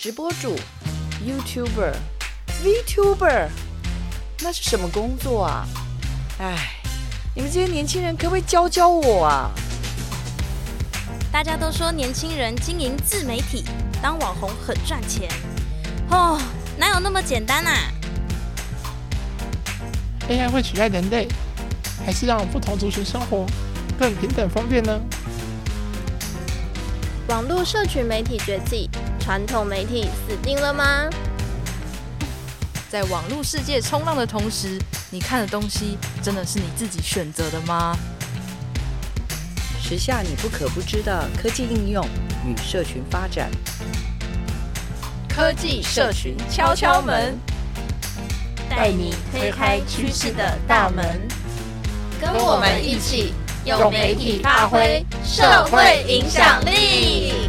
直播主、YouTuber、VTuber，那是什么工作啊？哎，你们这些年轻人可不可以教教我啊？大家都说年轻人经营自媒体、当网红很赚钱，哦，哪有那么简单啊？AI 会取代人类，还是让不同族群生活更平等方便呢？网络社群媒体崛起，传统媒体死定了吗？在网络世界冲浪的同时，你看的东西真的是你自己选择的吗？时下你不可不知的科技应用与社群发展，科技社群敲敲门，带你推开趋势的大门，跟我们一起用媒体发挥社会影响力。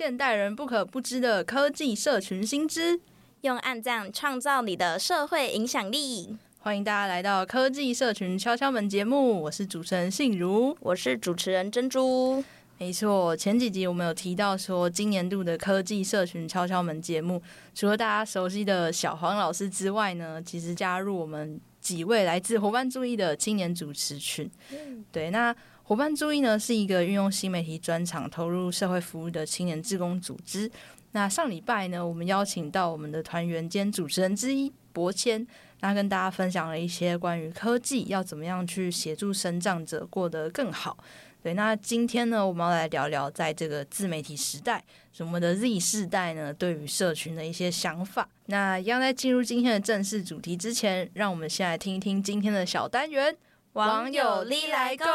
现代人不可不知的科技社群新知，用暗赞创造你的社会影响力。欢迎大家来到科技社群敲敲门节目，我是主持人信如，我是主持人珍珠。没错，前几集我们有提到说，今年度的科技社群敲敲门节目，除了大家熟悉的小黄老师之外呢，其实加入我们几位来自伙伴注意的青年主持群。嗯、对，那。伙伴注意呢，是一个运用新媒体专长投入社会服务的青年志工组织。那上礼拜呢，我们邀请到我们的团员兼主持人之一博谦，那跟大家分享了一些关于科技要怎么样去协助身障者过得更好。对，那今天呢，我们要来聊聊在这个自媒体时代，我们的 Z 世代呢，对于社群的一些想法。那一样在进入今天的正式主题之前，让我们先来听一听今天的小单元。网友哩来共，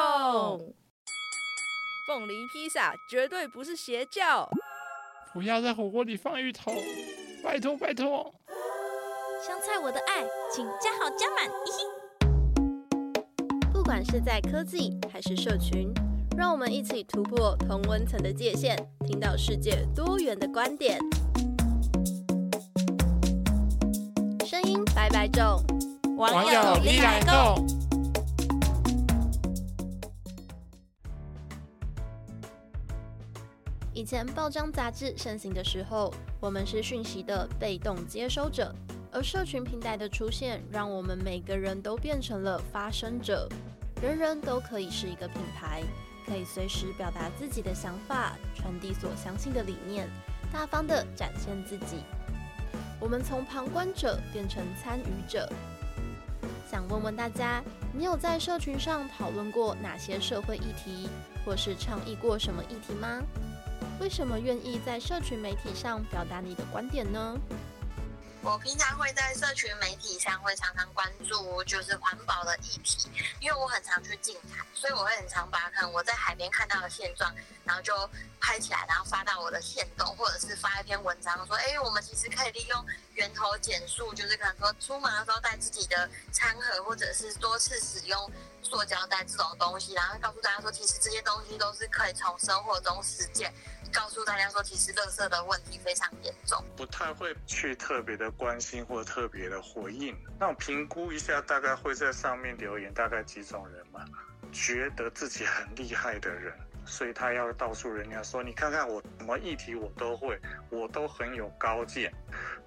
凤梨披萨绝对不是邪教。不要在火锅里放芋头，拜托拜托。香菜我的爱，请加好加满。不管是在科技还是社群，让我们一起突破同温层的界限，听到世界多元的观点。声音白白种，网友力来共。以前报章杂志盛行的时候，我们是讯息的被动接收者，而社群平台的出现，让我们每个人都变成了发声者。人人都可以是一个品牌，可以随时表达自己的想法，传递所相信的理念，大方地展现自己。我们从旁观者变成参与者。想问问大家，你有在社群上讨论过哪些社会议题，或是倡议过什么议题吗？为什么愿意在社群媒体上表达你的观点呢？我平常会在社群媒体上会常常关注就是环保的议题，因为我很常去净海，所以我会很常把我在海边看到的现状，然后就拍起来，然后发到我的线动，或者是发一篇文章说，哎，我们其实可以利用源头减塑，就是可能说出门的时候带自己的餐盒，或者是多次使用塑胶袋这种东西，然后告诉大家说，其实这些东西都是可以从生活中实践。告诉大家说，其实垃圾的问题非常严重，不太会去特别的关心或特别的回应。那我评估一下，大概会在上面留言大概几种人嘛？觉得自己很厉害的人，所以他要告诉人家说，你看看我什么议题我都会，我都很有高见。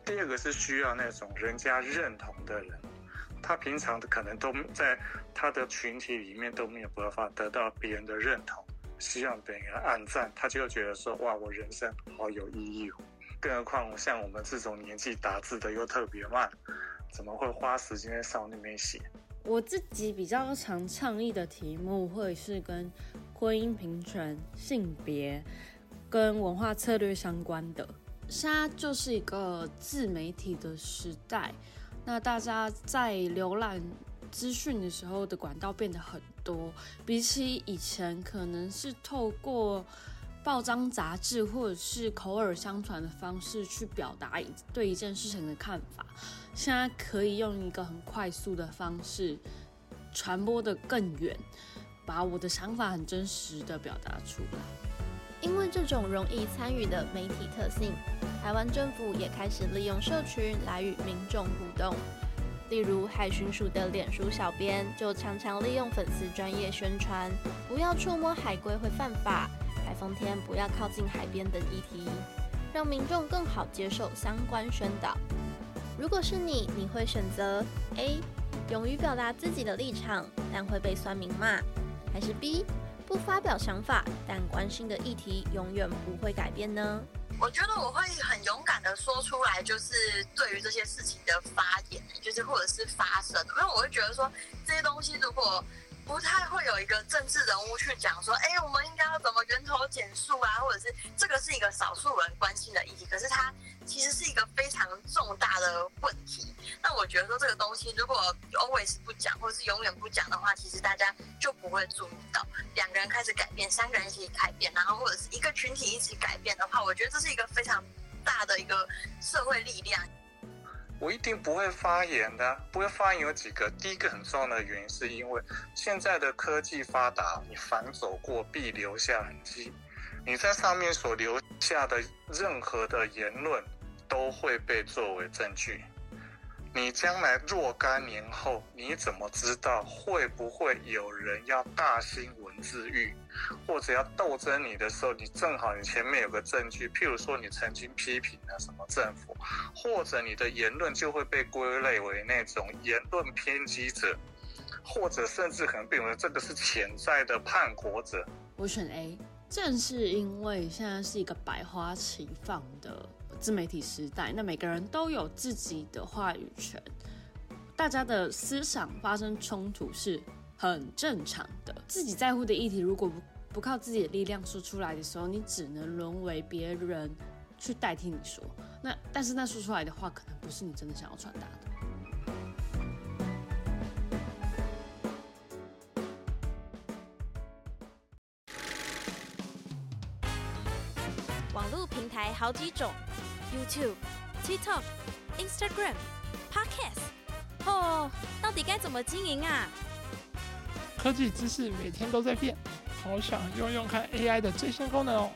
第二个是需要那种人家认同的人，他平常的可能都在他的群体里面都没有办法得到别人的认同。希望别人暗赞，他就觉得说：“哇，我人生好有意义。”更何况像我们这种年纪打字的又特别慢，怎么会花时间在上那边写？我自己比较常倡议的题目会是跟婚姻平权、性别跟文化策略相关的。现在就是一个自媒体的时代，那大家在浏览资讯的时候的管道变得很多，比起以前可能是透过报章杂志或者是口耳相传的方式去表达对一件事情的看法，现在可以用一个很快速的方式传播得更远，把我的想法很真实的表达出来。因为这种容易参与的媒体特性，台湾政府也开始利用社群来与民众互动。例如海巡署的脸书小编就常常利用粉丝专业宣传，不要触摸海龟会犯法，台风天不要靠近海边等议题，让民众更好接受相关宣导。如果是你，你会选择 A，勇于表达自己的立场，但会被酸民骂，还是 B，不发表想法，但关心的议题永远不会改变呢？我觉得我会很勇敢的说出来，就是对于这些事情的发言，就是或者是发声，因为我会觉得说这些东西如果不太会有一个政治人物去讲说，哎，我们应该要怎么源头减塑啊，或者是这个是一个少数人关心的议题，可是它其实是一个非常重大的问题。那我觉得说这个东西如果 always 不讲，或者是永远不讲的话，其实大家就不会注意到。两个人开始改变，三个人一起改变，然后或者是一个群体一起改变的话，我觉得这是一个非常大的一个社会力量。我一定不会发言的，不会发言有几个。第一个很重要的原因是因为现在的科技发达，你凡走过必留下痕迹，你在上面所留下的任何的言论都会被作为证据。你将来若干年后，你怎么知道会不会有人要大兴文字狱，或者要斗争你的时候，你正好你前面有个证据，譬如说你曾经批评了什么政府，或者你的言论就会被归类为那种言论偏激者，或者甚至可能变为这个是潜在的叛国者。我选 A，正是因为现在是一个百花齐放的。自媒体时代，那每个人都有自己的话语权，大家的思想发生冲突是很正常的。自己在乎的议题，如果不不靠自己的力量说出来的时候，你只能沦为别人去代替你说。那但是那说出来的话，可能不是你真的想要传达的。网络平台好几种。YouTube、TikTok、Instagram、Podcast，哦，到底该怎么经营啊？科技知识每天都在变，好想用用看 AI 的最新功能哦。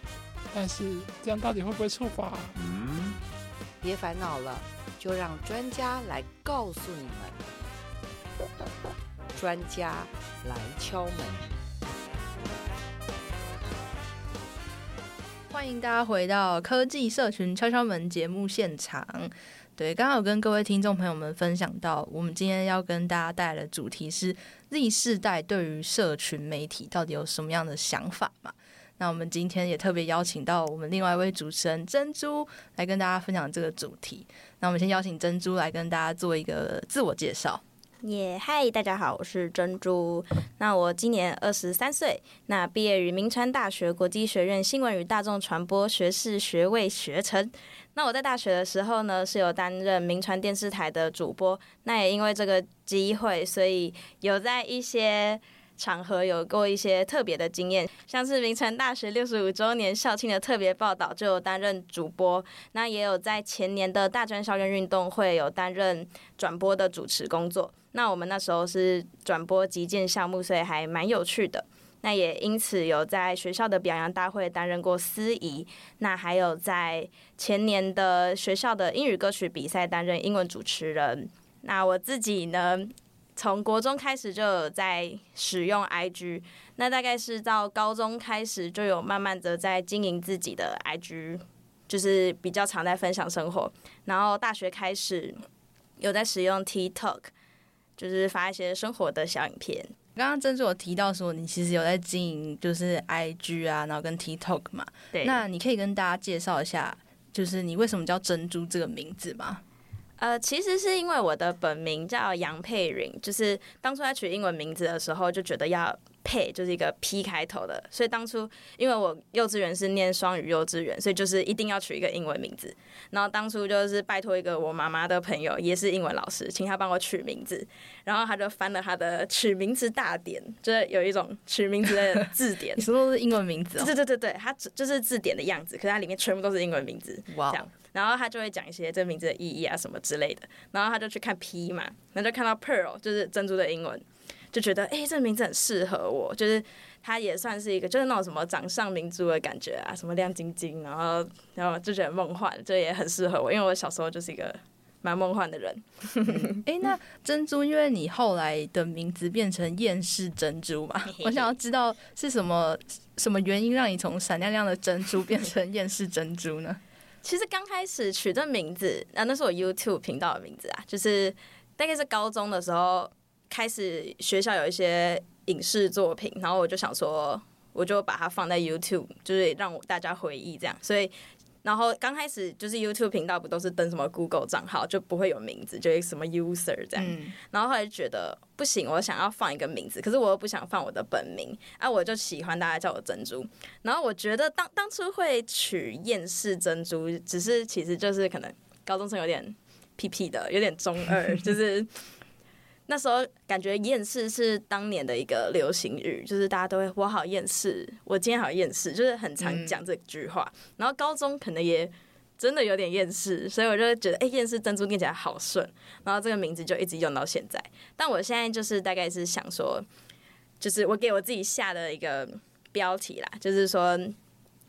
但是这样到底会不会触法？嗯，别烦恼了，就让专家来告诉你们。专家来敲门。欢迎大家回到科技社群敲敲门节目现场。对，刚好跟各位听众朋友们分享到，我们今天要跟大家带来的主题是 Z 世代对于社群媒体到底有什么样的想法嘛？那我们今天也特别邀请到我们另外一位主持人珍珠来跟大家分享这个主题。那我们先邀请珍珠来跟大家做一个自我介绍。耶，嗨，大家好，我是珍珠。那我今年二十三岁，那毕业于铭传大学国际学院新闻与大众传播学士学位学程。那我在大学的时候呢，是有担任名传电视台的主播。那也因为这个机会，所以有在一些场合有过一些特别的经验，像是铭传大学六十五周年校庆的特别报道，就有担任主播。那也有在前年的大专校园运动会有担任转播的主持工作。那我们那时候是转播击剑项目，所以还蛮有趣的。那也因此有在学校的表扬大会担任过司仪，那还有在前年的学校的英语歌曲比赛担任英文主持人。那我自己呢，从国中开始就有在使用 IG，那大概是到高中开始就有慢慢的在经营自己的 IG，就是比较常在分享生活。然后大学开始有在使用 TikTok，就是发一些生活的小影片。刚刚珍珠有提到说你其实有在经营就是 IG 啊，然后跟 TikTok 嘛，对。那你可以跟大家介绍一下，就是你为什么叫珍珠这个名字吗？呃，其实是因为我的本名叫杨佩云，就是当初在取英文名字的时候就觉得要佩，就是一个 P 开头的，所以当初因为我幼稚园是念双语幼稚园，所以就是一定要取一个英文名字。然后当初就是拜托一个我妈妈的朋友，也是英文老师，请他帮我取名字。然后他就翻了他的取名字大典，就是有一种取名字的字典，什么都是英文名字哦。对对对对，它就是字典的样子，可是它里面全部都是英文名字。哇。然后他就会讲一些这名字的意义啊什么之类的，然后他就去看 P 嘛，然后就看到 Pearl 就是珍珠的英文，就觉得哎，这个名字很适合我，就是它也算是一个就是那种什么掌上明珠的感觉啊，什么亮晶晶，然后然后就觉得梦幻，这也很适合我，因为我小时候就是一个蛮梦幻的人。哎、欸，那珍珠，因为你后来的名字变成厌世珍珠嘛，我想要知道是什么什么原因让你从闪亮亮的珍珠变成厌世珍珠呢？其实刚开始取这名字啊，那是我 YouTube 频道的名字啊，就是大概是高中的时候开始，学校有一些影视作品，然后我就想说，我就把它放在 YouTube，就是让大家回忆这样，所以。然后刚开始就是 YouTube 频道不都是登什么 Google 账号就不会有名字，就什么 user 这样。嗯、然后后来觉得不行，我想要放一个名字，可是我又不想放我的本名啊，我就喜欢大家叫我珍珠。然后我觉得当当初会取厌世珍珠，只是其实就是可能高中生有点屁屁的，有点中二，就是。那时候感觉厌世是当年的一个流行语，就是大家都会我好厌世，我今天好厌世，就是很常讲这句话。然后高中可能也真的有点厌世，所以我就觉得哎，厌世珍珠念起来好顺，然后这个名字就一直用到现在。但我现在就是大概是想说，就是我给我自己下的一个标题啦，就是说。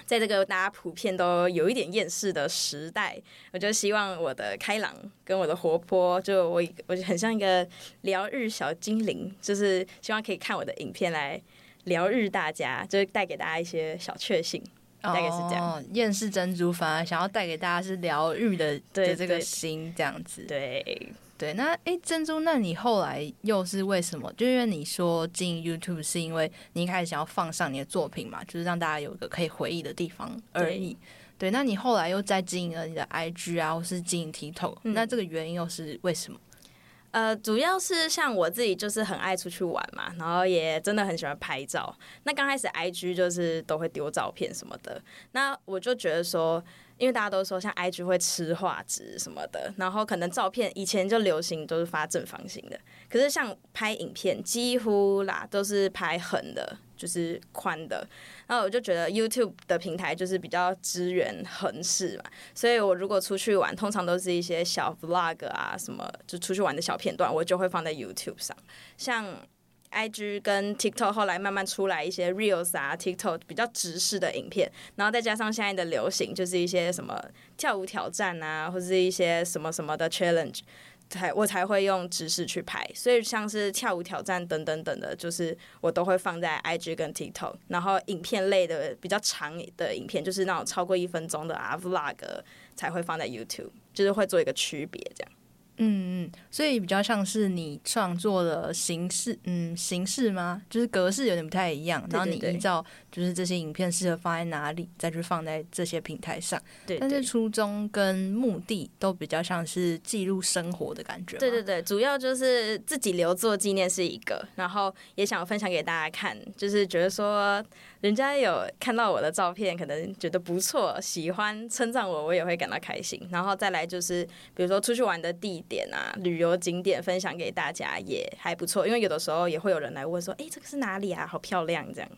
在这个大家普遍都有一点厌世的时代，我就希望我的开朗跟我的活泼，就我我就很像一个疗愈小精灵，就是希望可以看我的影片来疗愈大家，就是带给大家一些小确幸，大概是这样。厌世珍珠反而想要带给大家是疗愈的，对的这个心这样子，对。对，那诶，珍珠，那你后来又是为什么？就因为你说进 YouTube 是因为你一开始想要放上你的作品嘛，就是让大家有一个可以回忆的地方而已。对，对，那你后来又在经营了你的 IG 啊，或是经营 TikTok，嗯，那这个原因又是为什么？呃，主要是像我自己就是很爱出去玩嘛，然后也真的很喜欢拍照。那刚开始 IG 就是都会丢照片什么的，那我就觉得说。因为大家都说像 IG 会吃画质什么的，然后可能照片以前就流行都是发正方形的，可是像拍影片几乎啦都是拍横的，就是宽的。然后我就觉得 YouTube 的平台就是比较支援横式嘛，所以我如果出去玩，通常都是一些小 Vlog 啊什么，就出去玩的小片段，我就会放在 YouTube 上，像。IG 跟 TikTok 后来慢慢出来一些 Reels 啊，TikTok 比较直视的影片，然后再加上现在的流行，就是一些什么跳舞挑战啊，或是一些什么什么的 challenge，才我才会用直视去拍。所以像是跳舞挑战等等等的，就是我都会放在 IG 跟 TikTok。然后影片类的比较长的影片，就是那种超过一分钟的啊 Vlog，才会放在 YouTube，就是会做一个区别这样。嗯嗯，所以比较像是你创作的形式，嗯，形式吗？就是格式有点不太一样，然后你依照就是这些影片适合放在哪里，再去放在这些平台上。对，但是初衷跟目的都比较像是记录生活的感觉。对对对，主要就是自己留作纪念是一个，然后也想分享给大家看，就是觉得说。人家有看到我的照片，可能觉得不错，喜欢称赞我，我也会感到开心。然后再来就是，比如说出去玩的地点啊，旅游景点分享给大家也还不错。因为有的时候也会有人来问说：“哎，这个是哪里啊？好漂亮！”这样。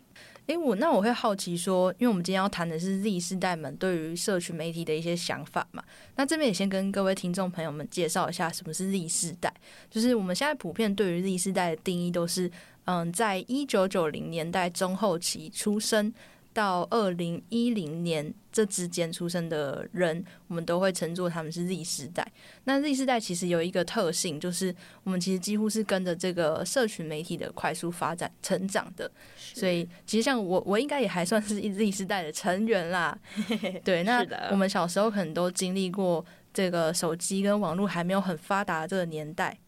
哎，我那我会好奇说，因为我们今天要谈的是 Z 世代们对于社群媒体的一些想法嘛。那这边也先跟各位听众朋友们介绍一下什么是 Z 世代。就是我们现在普遍对于 Z 世代的定义都是。嗯，在一九九零年代中后期出生到二零一零年这之间出生的人，我们都会称作他们是 Z 世代。那 Z 世代其实有一个特性，就是我们其实几乎是跟着这个社群媒体的快速发展成长的。所以，其实像我，我应该也还算是 Z 世代的成员啦。对，那我们小时候可能都经历过这个手机跟网络还没有很发达的这个年代。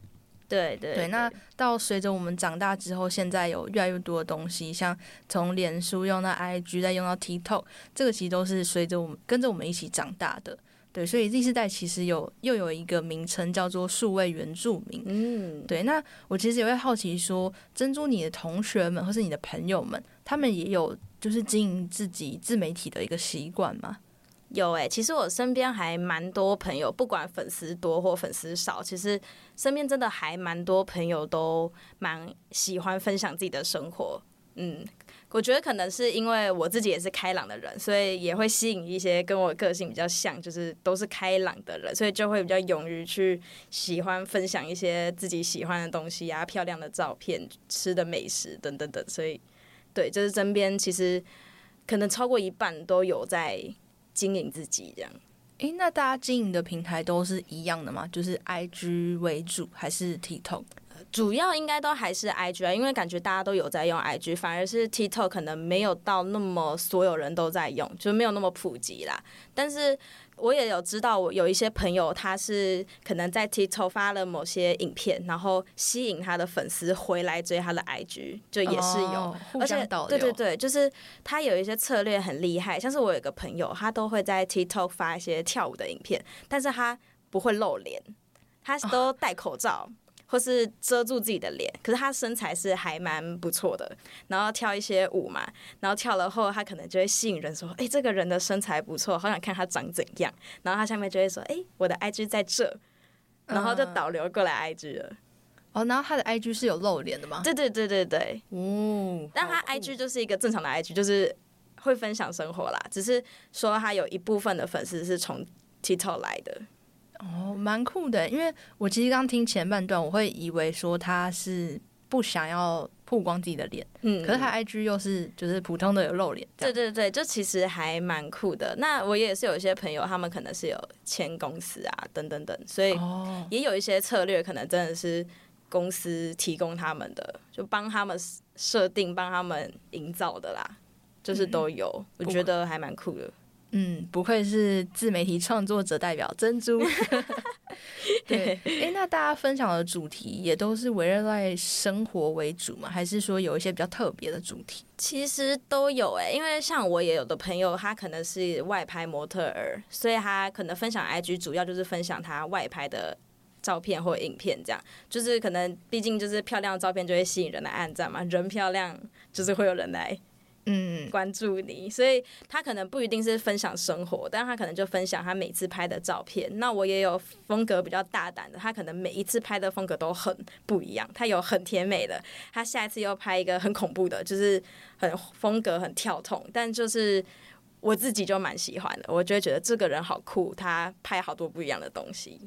对对对，那到随着我们长大之后，现在有越来越多的东西，像从脸书用到 IG，再用到 TikTok，这个其实都是随着我们跟着我们一起长大的。对，所以 Z 世代其实有又有一个名称叫做数位原住民。嗯，对。那我其实也会好奇说，珍珠，你的同学们或是你的朋友们，他们也有就是经营自己自媒体的一个习惯吗？有哎、其实我身边还蛮多朋友，不管粉丝多或粉丝少，其实身边真的还蛮多朋友都蛮喜欢分享自己的生活。嗯，我觉得可能是因为我自己也是开朗的人，所以也会吸引一些跟我个性比较像，就是都是开朗的人，所以就会比较勇于去喜欢分享一些自己喜欢的东西啊，漂亮的照片、吃的美食等等等。所以，对，就是身边其实可能超过一半都有在。经营自己这样，诶，那大家经营的平台都是一样的吗？就是 IG 为主还是 TikTok？主要应该都还是 IG 啊，因为感觉大家都有在用 IG，反而是 TikTok 可能没有到那么所有人都在用，就没有那么普及啦。但是我也有知道，我有一些朋友他是可能在 TikTok 发了某些影片，然后吸引他的粉丝回来追他的 IG，就也是有，哦、而且对对对，就是他有一些策略很厉害，像是我有一个朋友，他都会在 TikTok 发一些跳舞的影片，但是他不会露脸，他都戴口罩。哦或是遮住自己的脸，可是他身材是还蛮不错的，然后跳一些舞嘛，然后跳了后，他可能就会吸引人说，哎、欸，这个人的身材不错，好想看他长怎样，然后他下面就会说，哎、欸，我的 IG 在这，然后就导流过来 IG 了。哦，然后他的 IG 是有露脸的吗？对对对对对，哦，但他 IG 就是一个正常的 IG，就是会分享生活啦，只是说他有一部分的粉丝是从 TikTok 来的。哦，蛮酷的，因为我其实刚听前半段，我会以为说他是不想要曝光自己的脸，嗯，可是他 IG 又是就是普通的有露脸，对对对，就其实还蛮酷的。那我也是有一些朋友，他们可能是有签公司啊，等等等，所以也有一些策略，可能真的是公司提供他们的，就帮他们设定、帮他们营造的啦，就是都有，嗯、我觉得还蛮酷的。嗯，不愧是自媒体创作者代表珍珠。对，哎、欸，那大家分享的主题也都是围绕在生活为主吗？还是说有一些比较特别的主题？其实都有哎、欸，因为像我也有的朋友，他可能是外拍模特儿，所以他可能分享 IG 主要就是分享他外拍的照片或影片，这样就是可能毕竟就是漂亮的照片就会吸引人的按赞嘛，人漂亮就是会有人来。嗯，关注你，所以他可能不一定是分享生活，但他可能就分享他每次拍的照片。那我也有风格比较大胆的，他可能每一次拍的风格都很不一样。他有很甜美的，他下一次又拍一个很恐怖的，就是很风格很跳痛。但就是我自己就蛮喜欢的，我就会觉得这个人好酷，他拍好多不一样的东西。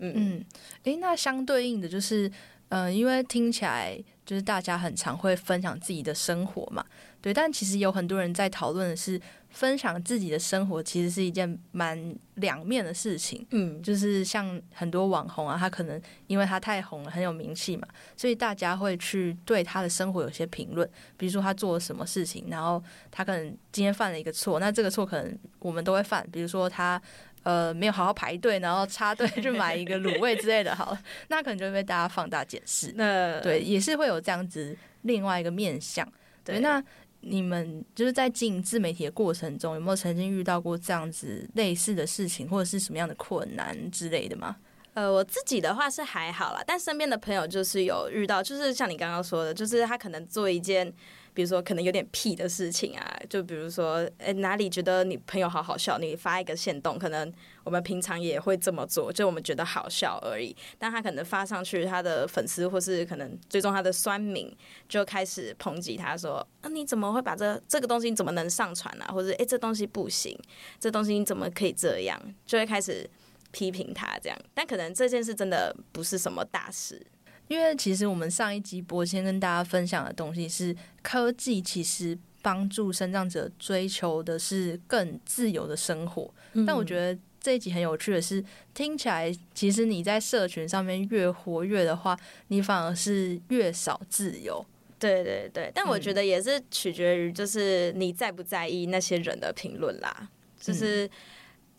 嗯嗯，诶、欸，那相对应的就是，嗯、呃，因为听起来就是大家很常会分享自己的生活嘛。对，但其实有很多人在讨论的是分享自己的生活，其实是一件蛮两面的事情。嗯，就是像很多网红啊，他可能因为他太红了，很有名气嘛，所以大家会去对他的生活有些评论，比如说他做了什么事情，然后他可能今天犯了一个错，那这个错可能我们都会犯，比如说他呃没有好好排队，然后插队 去买一个卤味之类的，好了，那可能就会被大家放大检视。那对，也是会有这样子另外一个面向。对，那。你们就是在经营自媒体的过程中，有没有曾经遇到过这样子类似的事情，或者是什么样的困难之类的吗？呃，我自己的话是还好啦，但身边的朋友就是有遇到，就是像你刚刚说的，就是他可能做一件。比如说，可能有点屁的事情啊，就比如说，诶、哪里觉得你朋友好好笑，你发一个限动，可能我们平常也会这么做，就我们觉得好笑而已。但他可能发上去，他的粉丝或是可能追踪他的酸民就开始抨击他说：“啊，你怎么会把这这个东西怎么能上传啊？或者诶、欸，这东西不行，这东西你怎么可以这样？”就会开始批评他这样。但可能这件事真的不是什么大事。因为其实我们上一集播先跟大家分享的东西是科技，其实帮助生长者追求的是更自由的生活。嗯。但我觉得这一集很有趣的是，听起来其实你在社群上面越活跃的话，你反而是越少自由。对对对，但我觉得也是取决于就是你在不在意那些人的评论啦，就是。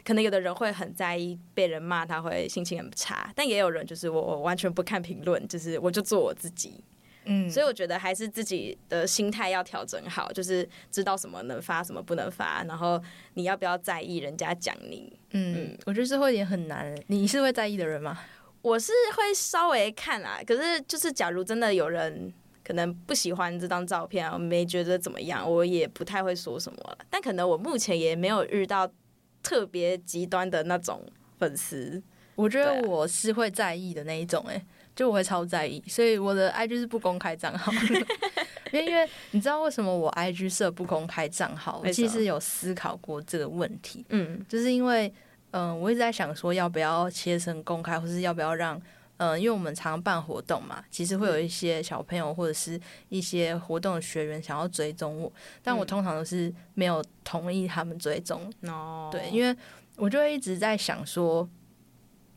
可能有的人会很在意被人骂，他会心情很差。但也有人就是我，我完全不看评论，就是我就做我自己。嗯，所以我觉得还是自己的心态要调整好，就是知道什么能发，什么不能发，然后你要不要在意人家讲你。嗯，嗯，我觉得这会也很难。你是会在意的人吗？我是会稍微看啊，可是就是假如真的有人可能不喜欢这张照片，我没觉得怎么样，我也不太会说什么了。但可能我目前也没有遇到。特别极端的那种粉丝，我觉得我是会在意的那一种，哎，就我会超在意，所以我的 IG 是不公开账号。因为因为你知道为什么我 IG 设不公开账号？我其实有思考过这个问题，嗯，就是因为嗯、呃，我一直在想说要不要切成公开，或是要不要让。嗯，因为我们常办活动嘛，其实会有一些小朋友或者是一些活动的学员想要追踪我，但我通常都是没有同意他们追踪。哦，对，因为我就会一直在想说。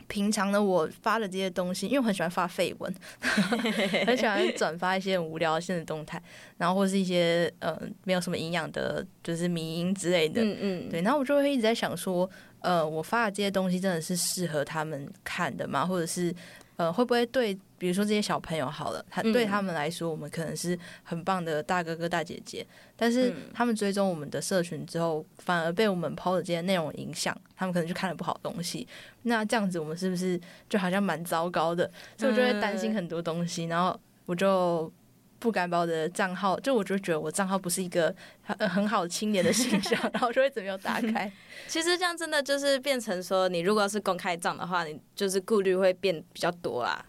平常的我发的这些东西，因为我很喜欢发绯闻，很喜欢 转发一些无聊的限时动态，然后或是一些呃没有什么营养的，就是迷音之类的。嗯嗯，对。然后我就会一直在想说，呃，我发的这些东西真的是适合他们看的吗？或者是？呃，会不会对，比如说这些小朋友好了，他对他们来说，我们可能是很棒的大哥哥大姐姐，但是他们追踪我们的社群之后，反而被我们 PO 的这些内容影响，他们可能就看了不好的东西。那这样子，我们是不是就好像蛮糟糕的？所以我就会担心很多东西，然后我就不敢把我的账号，就我就觉得我账号不是一个很很好青年的形象，然后我就会怎么样打开。其实这样真的就是变成说，你如果是公开账的话，你就是顾虑会变比较多啦。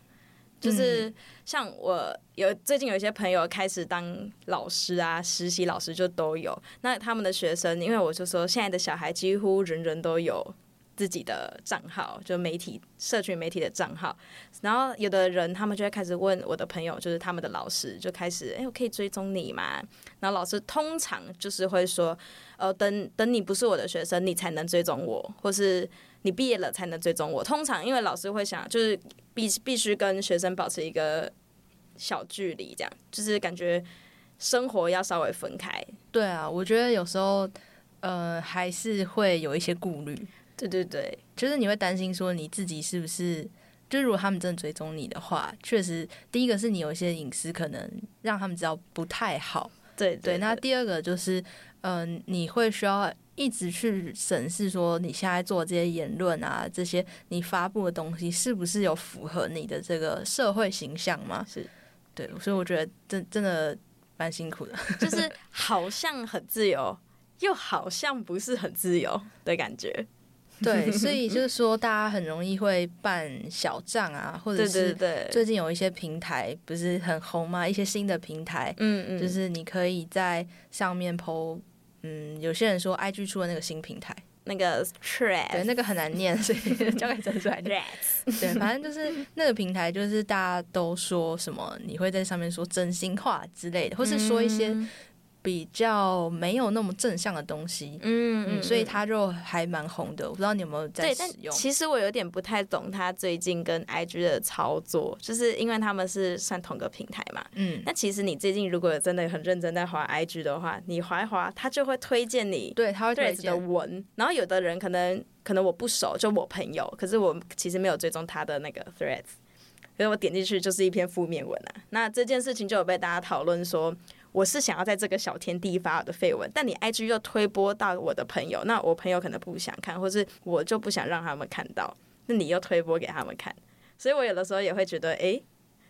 就是像我有最近有一些朋友开始当老师啊，实习老师就都有。那他们的学生，因为我就说现在的小孩几乎人人都有自己的账号，就媒体、社群媒体的账号。然后有的人他们就会开始问我的朋友，就是他们的老师，就开始哎，我可以追踪你吗？然后老师通常就是会说。呃，等等，你不是我的学生，你才能追踪我，或是你毕业了才能追踪我。通常，因为老师会想，就是必必须跟学生保持一个小距离，这样就是感觉生活要稍微分开。对啊，我觉得有时候呃还是会有一些顾虑。对对对，就是你会担心说你自己是不是，就如果他们真的追踪你的话，确实第一个是你有一些隐私可能让他们知道不太好。对对，那第二个就是。嗯、呃，你会需要一直去审视说你现在做这些言论啊，这些你发布的东西是不是有符合你的这个社会形象吗？是，对，所以我觉得真真的蛮辛苦的，就是好像很自由，又好像不是很自由的感觉。对，所以就是说，大家很容易会办小账啊，或者是最近有一些平台不是很红吗？一些新的平台，嗯嗯，就是你可以在上面 po。嗯，有些人说 IG 出的那个新平台，那个 Threads，对，那个很难念，所以 交给陈帅。Threads，对，反正就是那个平台，就是大家都说什么，你会在上面说真心话之类的，或是说一些。比较没有那么正向的东西，嗯，嗯，所以他就还蛮红的。我不知道你有没有在使用。其实我有点不太懂他最近跟 IG 的操作，就是因为他们是算同个平台嘛。嗯，那其实你最近如果真的很认真在滑 IG 的话，你滑一滑，他就会推荐你，对，他会推荐的文。然后有的人可能可能我不熟，就我朋友，可是我其实没有追踪他的那个 Threads，所以我点进去就是一篇负面文啊。那这件事情就有被大家讨论说。我是想要在这个小天地发我的绯闻，但你 IG 又推播到我的朋友，那我朋友可能不想看，或是我就不想让他们看到，那你又推播给他们看，所以我有的时候也会觉得，哎、欸，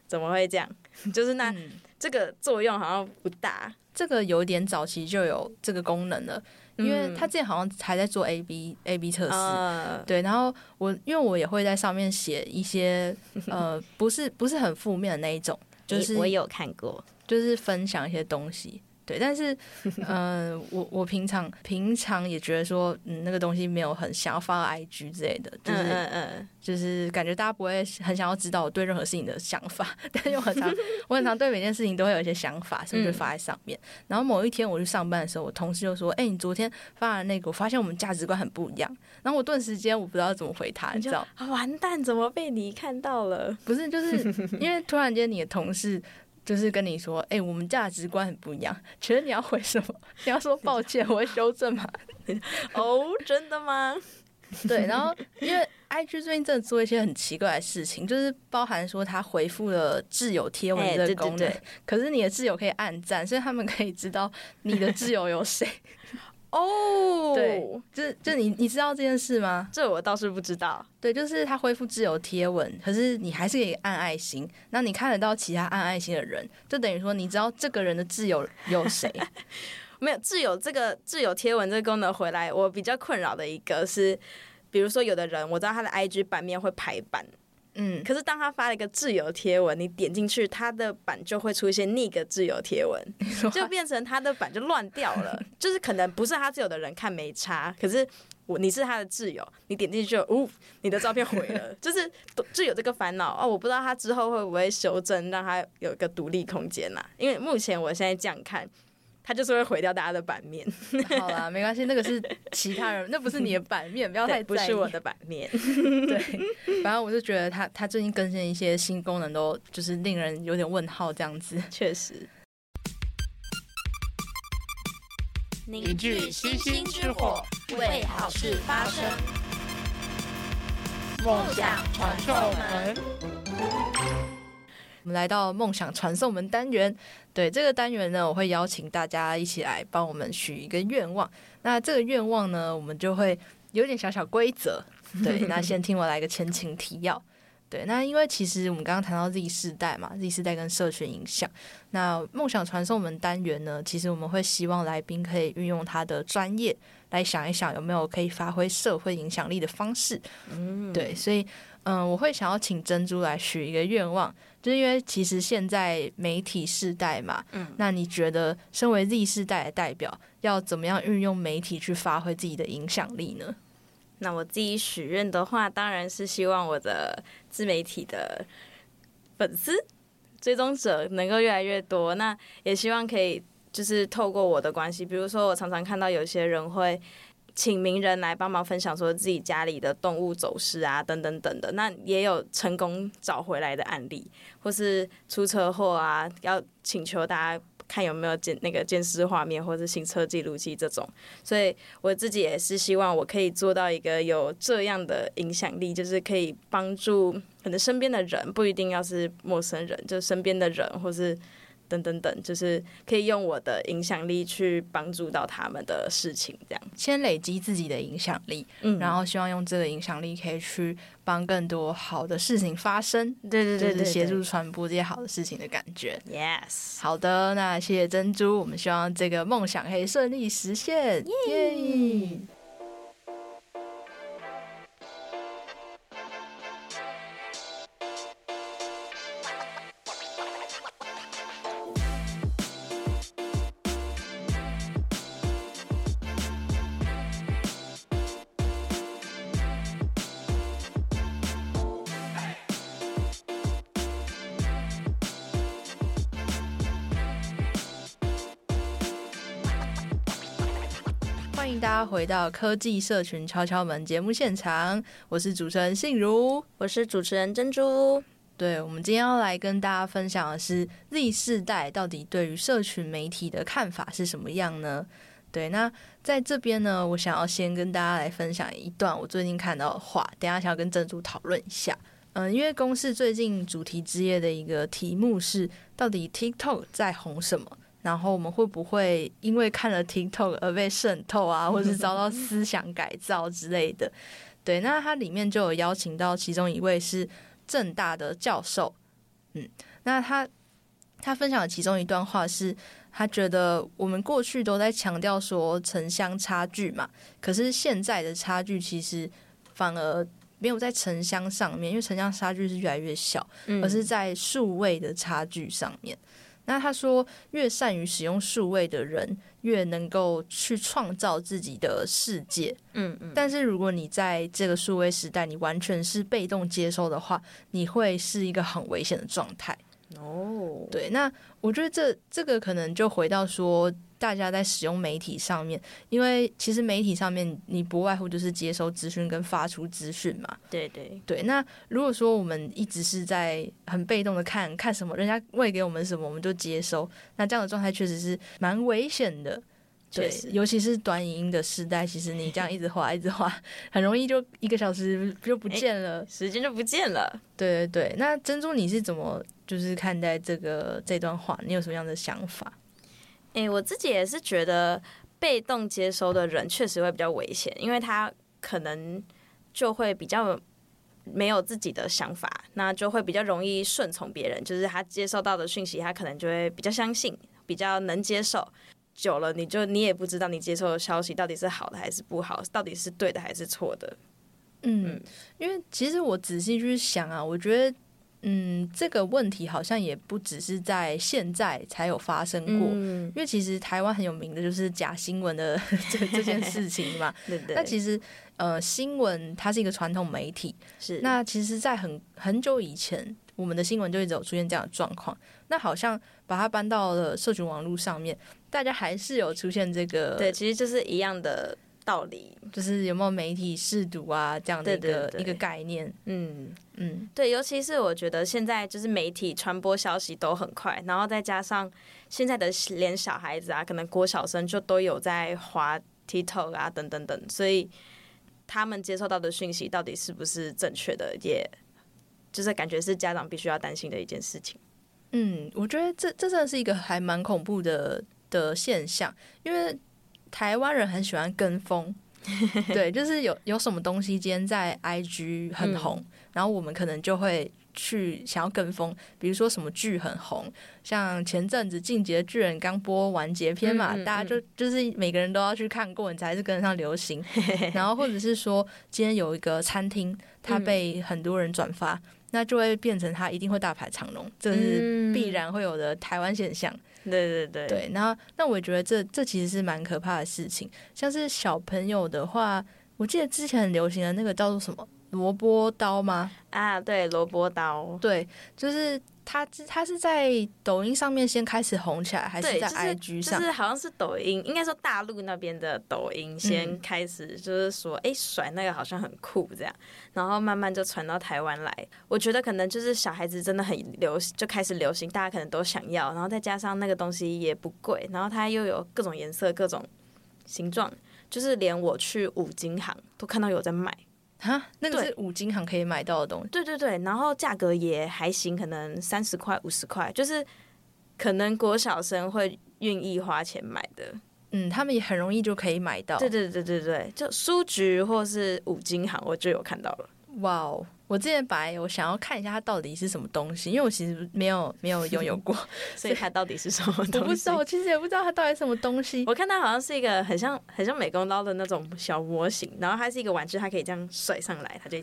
怎么会这样？就是那、嗯、这个作用好像不大。这个有点早期就有这个功能了，因为他之前好像还在做 AB AB 测试，嗯、对。然后我因为我也会在上面写一些呃，不是不是很负面的那一种，就是我有看过。就是分享一些东西，对，但是，嗯、呃，我我平常平常也觉得说，嗯，那个东西没有很想要发到 IG 之类的，就是嗯嗯，就是感觉大家不会很想要知道我对任何事情的想法，但是我很常我很常对每件事情都会有一些想法，所以就发在上面。嗯、然后某一天我去上班的时候，我同事就说：“哎、欸，你昨天发的那个，我发现我们价值观很不一样。”然后我顿时间我不知道怎么回他，你知道？完蛋，怎么被你看到了？不是，就是因为突然间你的同事。就是跟你说，哎、欸，我们价值观很不一样。其实你要回什么？你要说抱歉，我会修正吗？哦，真的吗？对，然后因为 IG 最近真的做一些很奇怪的事情，就是包含说他回复了挚友贴文的功能，欸、对对对，可是你的挚友可以按赞，所以他们可以知道你的挚友有谁。哦，oh, 对，就是就你你知道这件事吗？这我倒是不知道。对，就是他恢复自由贴文，可是你还是可以按爱心。那你看得到其他按爱心的人，就等于说你知道这个人的挚友有谁？没有挚友这个挚友贴文这个功能回来，我比较困扰的一个是，比如说有的人我知道他的 IG 版面会排版。嗯，可是当他发了一个自由贴文，你点进去，他的版就会出现那个自由贴文，就变成他的版就乱掉了。就是可能不是他自由的人看没差，可是我你是他的挚友，你点进去就，呜，你的照片毁了，就是就有这个烦恼哦。我不知道他之后会不会修正，让他有一个独立空间呐。因为目前我现在这样看，他就是会毁掉大家的版面。好啦，没关系，那个是其他人，那不是你的版面，不要太不是我的版面。对，反正我就觉得他他最近更新一些新功能，都就是令人有点问号这样子。确实，凝聚星星之火，为好事发声，梦想传送门。我们来到梦想传送门单元，对这个单元呢，我会邀请大家一起来帮我们许一个愿望。那这个愿望呢，我们就会有点小小规则。对，那先听我来个前情提要。对，那因为其实我们刚刚谈到 Z 世代嘛，Z 世代跟社群影响。那梦想传送门单元呢，其实我们会希望来宾可以运用他的专业来想一想有没有可以发挥社会影响力的方式。嗯，对，所以嗯，我会想要请珍珠来许一个愿望。就是因为其实现在媒体世代嘛，嗯，那你觉得身为 Z 世代的代表，要怎么样运用媒体去发挥自己的影响力呢？那我自己许愿的话，当然是希望我的自媒体的粉丝追踪者能够越来越多。那也希望可以就是透过我的关系，比如说我常常看到有些人会。请名人来帮忙分享，说自己家里的动物走失啊，等等等等。那也有成功找回来的案例，或是出车祸啊，要请求大家看有没有监那个监视画面，或是行车记录器这种。所以我自己也是希望我可以做到一个有这样的影响力，就是可以帮助可能身边的人，不一定要是陌生人，就身边的人，或是。等等等，就是可以用我的影响力去帮助到他们的事情，这样。先累积自己的影响力，嗯，然后希望用这个影响力可以去帮更多好的事情发生，对对对，就是协助传播这些好的事情的感觉。Yes，好的，那谢谢珍珠，我们希望这个梦想可以顺利实现，耶、回到科技社群敲敲门节目现场，我是主持人信如，我是主持人珍珠。对，我们今天要来跟大家分享的是 Z 世代到底对于社群媒体的看法是什么样呢？对，那在这边呢，我想要先跟大家来分享一段我最近看到的话，等一下想要跟珍珠讨论一下。嗯，因为公司最近主题之夜的一个题目是到底 TikTok 在红什么？然后我们会不会因为看了 TikTok 而被渗透啊，或是遭到思想改造之类的？对，那它里面就有邀请到其中一位是政大的教授，嗯，那他他分享的其中一段话是，他觉得我们过去都在强调说城乡差距嘛，可是现在的差距其实反而没有在城乡上面，因为城乡差距是越来越小，而是在数位的差距上面。那他说，越善于使用数位的人，越能够去创造自己的世界。嗯嗯。但是如果你在这个数位时代，你完全是被动接收的话，你会是一个很危险的状态。哦，对。那我觉得这这个可能就回到说。大家在使用媒体上面，因为其实媒体上面你不外乎就是接收资讯跟发出资讯嘛。对对对。那如果说我们一直是在很被动的看看什么，人家喂给我们什么，我们就接收，那这样的状态确实是蛮危险的。对，尤其是短影音的时代，其实你这样一直滑一直滑，很容易就一个小时就不见了，欸、时间就不见了。对对对。那珍珠你是怎么就是看待这个这段话？你有什么样的想法？诶、欸，我自己也是觉得被动接收的人确实会比较危险，因为他可能就会比较没有自己的想法，那就会比较容易顺从别人，就是他接收到的讯息，他可能就会比较相信，比较能接受。久了，你就你也不知道你接受的消息到底是好的还是不好，到底是对的还是错的。嗯，因为其实我仔细去想啊，我觉得。嗯，这个问题好像也不只是在现在才有发生过，嗯、因为其实台湾很有名的就是假新闻的 这这件事情嘛。对对。那其实呃，新闻它是一个传统媒体，是那其实，在很很久以前，我们的新闻就一直有出现这样的状况。那好像把它搬到了社群网络上面，大家还是有出现这个，对，其实就是一样的。道理。就是有没有媒体试读啊这样的一个一个概念，嗯。嗯，对，尤其是我觉得现在就是媒体传播消息都很快，然后再加上现在的连小孩子啊，可能郭小生就都有在滑 TikTok 啊等等等，所以他们接收到的讯息到底是不是正确的，也就是感觉是家长必须要担心的一件事情。嗯，我觉得这这真的是一个还蛮恐怖的的现象，因为。台湾人很喜欢跟风，对，就是有有什么东西今天在 IG 很红，嗯，然后我们可能就会去想要跟风。比如说什么剧很红，像前阵子《进击的巨人》刚播完结篇嘛，嗯嗯嗯，大家就就是每个人都要去看过，你才是跟得上流行。然后或者是说今天有一个餐厅，它被很多人转发，嗯，那就会变成它一定会大排长龙，这是必然会有的台湾现象。对对对对，然后那我也觉得这这其实是蛮可怕的事情。像是小朋友的话，我记得之前很流行的那个叫做什么萝卜刀吗？啊，对，萝卜刀，对，就是。他他是在抖音上面先开始红起来，还是在 IG 上？就是好像是抖音，应该说大陆那边的抖音先开始，就是说，哎、嗯，甩那个好像很酷这样，然后慢慢就传到台湾来。我觉得可能就是小孩子真的很流行，就开始流行，大家可能都想要，然后再加上那个东西也不贵，然后它又有各种颜色、各种形状，就是连我去五金行都看到有在卖。哈，那个是五金行可以买到的东西。对对对，然后价格也还行，可能三十块、五十块，就是可能国小生会愿意花钱买的。嗯，他们也很容易就可以买到。对对对对对，就书局或是五金行，我就有看到了。哇哦！我之前本来我想要看一下它到底是什么东西，因为我其实没有没有拥有过，所以它到底是什么东西？我不知道，我其实也不知道它到底是什么东西。我看它好像是一个很像很像美工刀的那种小模型，然后它是一个玩具，它可以这样甩上来，它就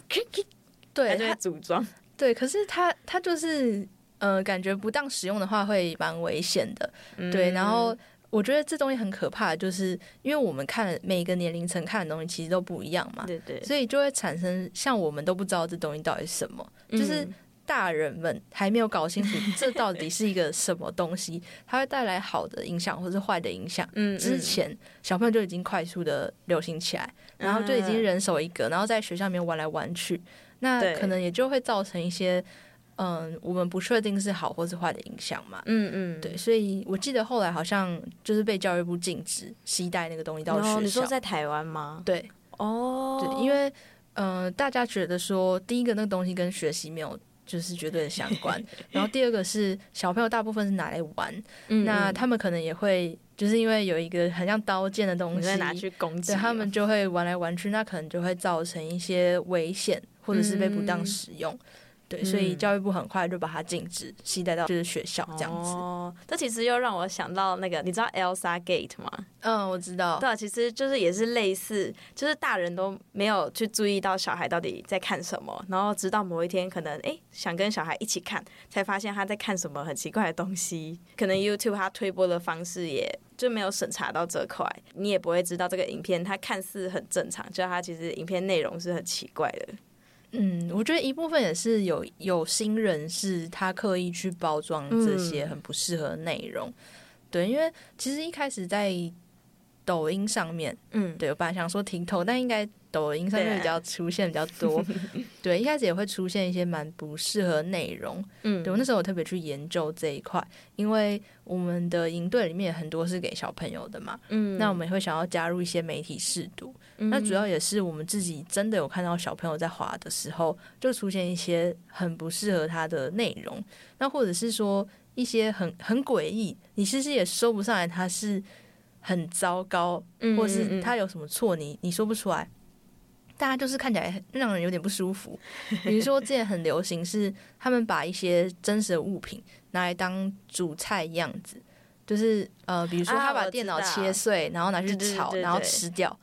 对，它就会组装。对，可是它它就是呃，感觉不当使用的话会蛮危险的。嗯、对，然后。我觉得这东西很可怕，就是因为我们看每个年龄层看的东西其实都不一样嘛，对对，所以就会产生像我们都不知道这东西到底是什么，嗯、就是大人们还没有搞清楚这到底是一个什么东西，它会带来好的影响或是坏的影响。嗯，之前小朋友就已经快速的流行起来，然后就已经人手一个，然后在学校里面玩来玩去，那可能也就会造成一些。嗯，我们不确定是好或是坏的影响嘛。嗯嗯，对，所以我记得后来好像就是被教育部禁止携带那个东西到学校。哦，你说在台湾吗？对，哦，对，因为嗯、呃，大家觉得说，第一个那个东西跟学习没有就是绝对的相关，然后第二个是小朋友大部分是拿来玩，嗯嗯，那他们可能也会就是因为有一个很像刀剑的东西拿去攻击，对，他们就会玩来玩去，那可能就会造成一些危险，或者是被不当使用。嗯对，所以教育部很快就把它禁止携带到就是学校这样子。哦，这其实又让我想到那个，你知道 Elsa Gate 吗？嗯，我知道。对啊，其实就是也是类似，就是大人都没有去注意到小孩到底在看什么，然后直到某一天可能哎想跟小孩一起看，才发现他在看什么很奇怪的东西。可能 YouTube 它推播的方式也就没有审查到这块，你也不会知道这个影片它看似很正常，就它其实影片内容是很奇怪的。嗯，我觉得一部分也是有有心人士他刻意去包装这些很不适合的内容，嗯，对，因为其实一开始在抖音上面，嗯，对，我本来想说 TikTok，但应该抖音上面比较出现比较多，对，一开始也会出现一些蛮不适合内容，嗯，对，我那时候我特别去研究这一块，因为我们的营队里面很多是给小朋友的嘛，嗯，那我们也会想要加入一些媒体试读。那主要也是我们自己真的有看到小朋友在滑的时候，就出现一些很不适合他的内容，那或者是说一些很很诡异，你其实也说不上来他是很糟糕，或是他有什么错，你你说不出来，大家就是看起来让人有点不舒服。比如说之前很流行是他们把一些真实的物品拿来当主菜样子，就是呃，比如说他把电脑切碎，然后拿去炒，然后吃掉。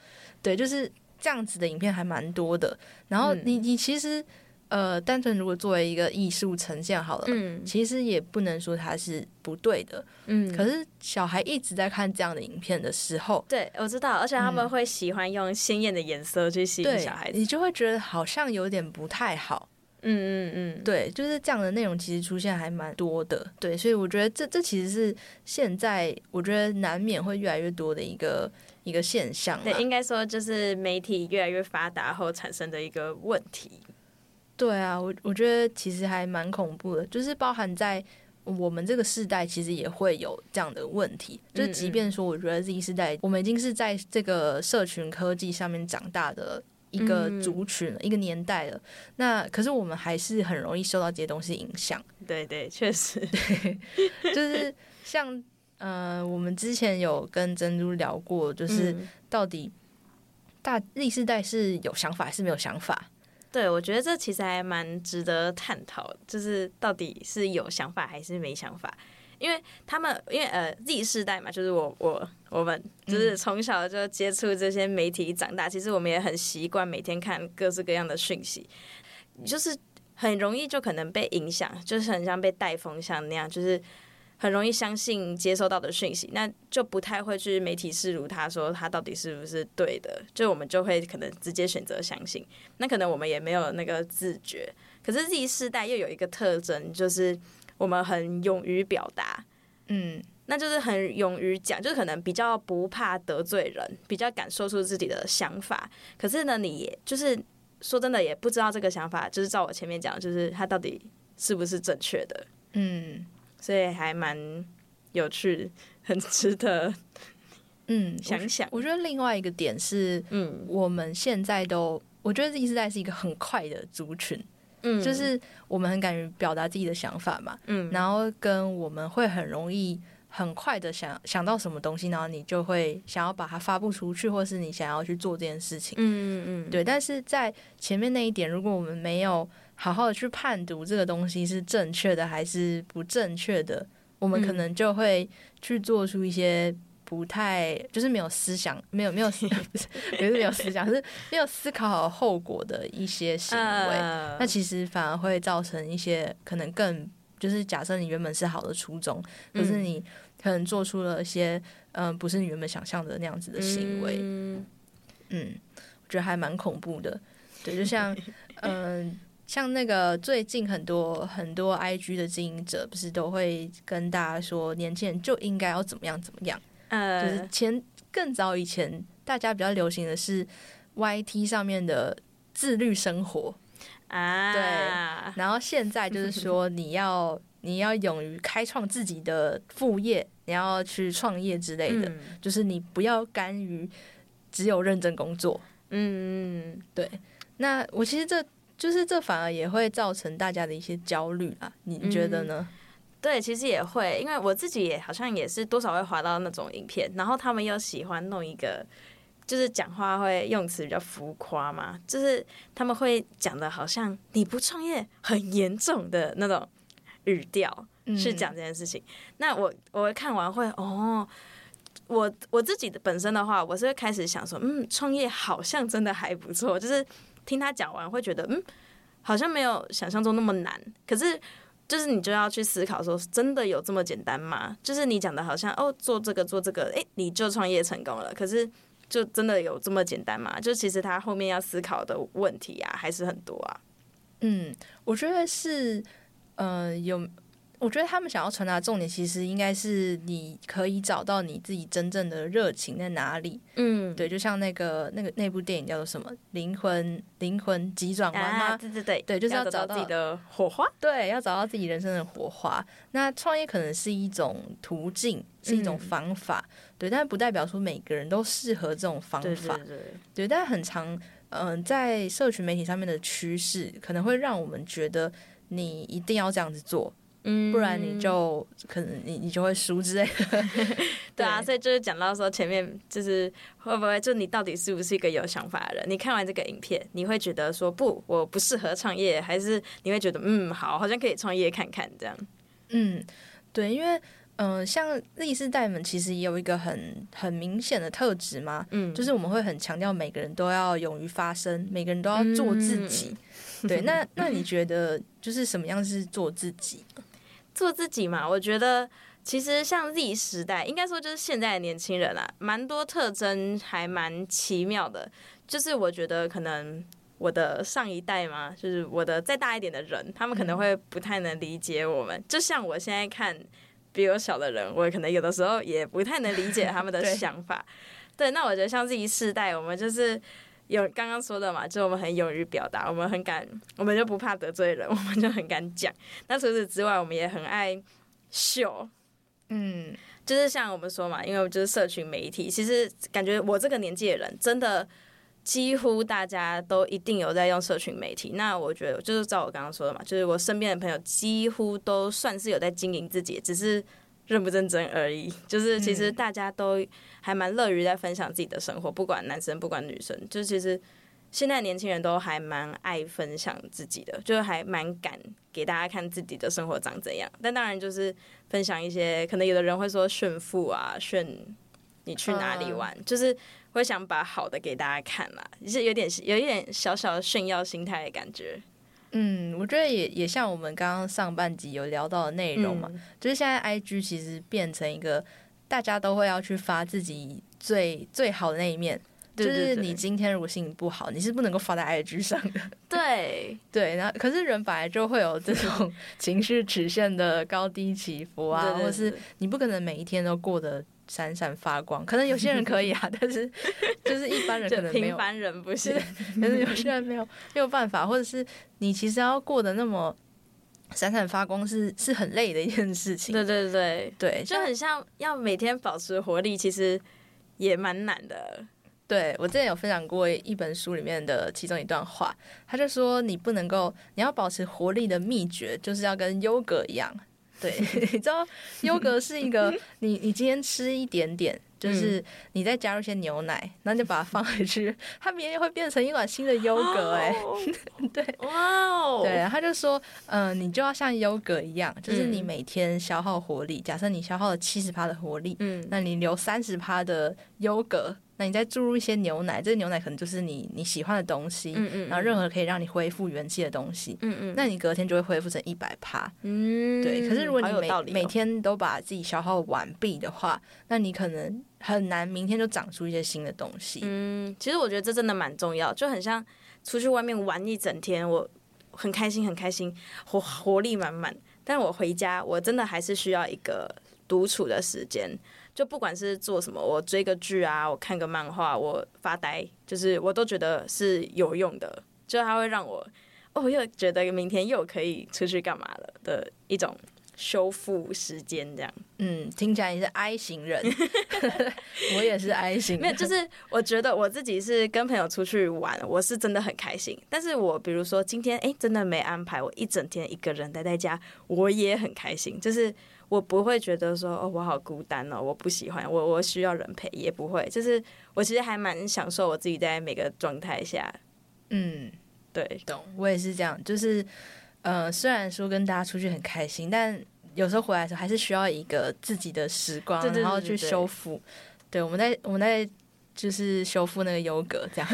对，就是这样子的影片还蛮多的。然后你你其实呃，单纯如果作为一个艺术呈现好了，嗯，其实也不能说它是不对的，嗯。可是小孩一直在看这样的影片的时候，对，我知道，而且他们会喜欢用鲜艳的颜色去吸引小孩子，你就会觉得好像有点不太好。嗯嗯嗯，对，就是这样的内容其实出现还蛮多的。对，所以我觉得这这其实是现在我觉得难免会越来越多的一个一个现象。对，应该说就是媒体越来越发达后产生的一个问题。对啊，我我觉得其实还蛮恐怖的，就是包含在我们这个世代，其实也会有这样的问题。就是即便说，我觉得 Z 世代，我们已经是在这个社群科技上面长大的。一个族群，嗯、一个年代了，那可是我们还是很容易受到这些东西影响。对对，确实，对，就是像呃，我们之前有跟珍珠聊过，就是到底大 Z 世代是有想法还是没有想法？对，我觉得这其实还蛮值得探讨，就是到底是有想法还是没想法。因为他们，因为呃，Z 世代嘛，就是我我我们就是从小就接触这些媒体长大，嗯、其实我们也很习惯每天看各式各样的讯息，就是很容易就可能被影响，就是很像被带风向那样，就是很容易相信接收到的讯息，那就不太会去媒体视如他说他到底是不是对的，就我们就会可能直接选择相信，那可能我们也没有那个自觉，可是 Z 世代又有一个特征就是。我们很勇于表达，嗯，那就是很勇于讲，就是可能比较不怕得罪人，比较敢说出自己的想法。可是呢，你也就是说真的，也不知道这个想法，就是照我前面讲，就是他到底是不是正确的，嗯，所以还蛮有趣，很值得，嗯，想 想我。我觉得另外一个点是，嗯，我们现在都，我觉得 Z 世代是一个很快的族群。嗯，就是我们很敢于表达自己的想法嘛，嗯，然后跟我们会很容易很快的想想到什么东西，然后你就会想要把它发布出去，或是你想要去做这件事情，嗯嗯嗯，对。但是在前面那一点，如果我们没有好好的去判读这个东西是正确的还是不正确的，我们可能就会去做出一些。不太就是没有思想，没有没有不是不是没有思想，是没有思考好后果的一些行为。Uh, 那其实反而会造成一些可能更就是假设你原本是好的初衷，可是你可能做出了一些嗯、呃、不是你原本想象的那样子的行为。嗯，嗯，我觉得还蛮恐怖的。对，就像嗯、呃、像那个最近很多很多 IG 的经营者不是都会跟大家说，年轻人就应该要怎么样怎么样。呃，就是前更早以前，大家比较流行的是 YT 上面的自律生活啊，对。然后现在就是说，你要你要勇于开创自己的副业，你要去创业之类的，嗯、就是你不要甘于只有认真工作。嗯嗯，对。那我其实这就是这反而也会造成大家的一些焦虑啊，你觉得呢？嗯对，其实也会，因为我自己也好像也是多少会滑到那种影片，然后他们又喜欢弄一个，就是讲话会用词比较浮夸嘛，就是他们会讲的好像你不创业很严重的那种语调，去讲这件事情。嗯、那我我看完会哦，我我自己的本身的话，我是会开始想说，嗯，创业好像真的还不错，就是听他讲完会觉得，嗯，好像没有想象中那么难，可是。就是你就要去思考说，真的有这么简单吗？就是你讲的好像哦，做这个做这个，诶，你就创业成功了。可是，就真的有这么简单吗？就其实他后面要思考的问题啊，还是很多啊。嗯，我觉得是，呃，有。我觉得他们想要传达的重点，其实应该是你可以找到你自己真正的热情在哪里。嗯，对，就像那个那个那部电影叫做什么《灵魂灵魂急转弯》吗？啊，对对对，对，就是要找到自己的火花。对，要找到自己人生的火花。那创业可能是一种途径，是一种方法，嗯、对，但不代表说每个人都适合这种方法。对，对，对，对，但很长，嗯、呃，在社群媒体上面的趋势，可能会让我们觉得你一定要这样子做。不然你就可能你你就会输之类的，对啊，所以就是讲到说前面就是会不会就你到底是不是一个有想法的人？你看完这个影片，你会觉得说不，我不适合创业，还是你会觉得嗯好，好像可以创业看看这样？嗯，对，因为。嗯、呃，像 Z 世代们其实也有一个很很明显的特质嘛，嗯，就是我们会很强调每个人都要勇于发声，每个人都要做自己。嗯、对，那 那你觉得就是什么样是做自己？做自己嘛，我觉得其实像 Z 时代，应该说就是现在的年轻人啊，蛮多特征还蛮奇妙的。就是我觉得可能我的上一代嘛，就是我的再大一点的人，他们可能会不太能理解我们。嗯、就像我现在看比我小的人，我可能有的时候也不太能理解他们的 想法。对，对，那我觉得像 Z 世代，我们就是有刚刚说的嘛，就我们很勇于表达，我们很敢，我们就不怕得罪人，我们就很敢讲。那除此之外，我们也很爱秀，嗯，就是像我们说嘛，因为就是社群媒体，其实感觉我这个年纪的人真的。几乎大家都一定有在用社群媒体，那我觉得就是照我刚刚说的嘛，就是我身边的朋友几乎都算是有在经营自己，只是认不认真而已。就是其实大家都还蛮乐于在分享自己的生活，不管男生不管女生，就是其实现在年轻人都还蛮爱分享自己的，就还蛮敢给大家看自己的生活长怎样。但当然就是分享一些，可能有的人会说炫富啊，炫你去哪里玩，就是。会想把好的给大家看嘛，就是有点有一点小小的炫耀心态的感觉。嗯，我觉得也也像我们刚刚上半集有聊到的内容嘛，嗯、就是现在 IG 其实变成一个大家都会要去发自己最最好的那一面。就是你今天如果心情不好，你是不能够发在 IG 上的。对 对，然后可是人本来就会有这种情绪曲线的高低起伏啊，或是你不可能每一天都过得。闪闪发光，可能有些人可以啊，但是就是一般人可能没有，平凡人不行。可是有些人没有没有办法，或者是你其实要过得那么闪闪发光是，是是很累的一件事情。对对对对，就很像要每天保持活力，其实也蛮难的。对，我之前有分享过一本书里面的其中一段话，他就说你不能够，你要保持活力的秘诀就是要跟优格一样。对，你知道优格是一个，你你今天吃一点点，就是你再加入一些牛奶，然后就把它放回去，它明天会变成一碗新的优格哎，对，哇哦，对，他就说，嗯、呃，你就要像优格一样，就是你每天消耗活力，假设你消耗了七十趴的活力，嗯，那你留三十趴的优格。那你再注入一些牛奶，这个牛奶可能就是你你喜欢的东西，嗯嗯，然后任何可以让你恢复元气的东西，嗯嗯，那你隔天就会恢复成一百趴，嗯，对。可是如果你每、哦、每天都把自己消耗完毕的话，那你可能很难明天就长出一些新的东西。嗯，其实我觉得这真的蛮重要，就很像出去外面玩一整天，我很开心很开心，活活力满满，但我回家我真的还是需要一个独处的时间。就不管是做什么，我追个剧啊，我看个漫画，我发呆，就是我都觉得是有用的。就它会让我，哦，又觉得明天又可以出去干嘛了的一种修复时间，这样。嗯，听起来你是 I 型人，我也是 I 型。没有，就是我觉得我自己是跟朋友出去玩，我是真的很开心。但是我比如说今天哎，真的没安排，我一整天一个人待在家，我也很开心。就是。我不会觉得说哦，我好孤单哦，我不喜欢我，我需要人陪，也不会。就是我其实还蛮享受我自己在每个状态下。嗯，对，懂。我也是这样，就是呃，虽然说跟大家出去很开心，但有时候回来的时候还是需要一个自己的时光，对对对对对，然后去修复。对，我们在我们在就是修复那个优格，这样。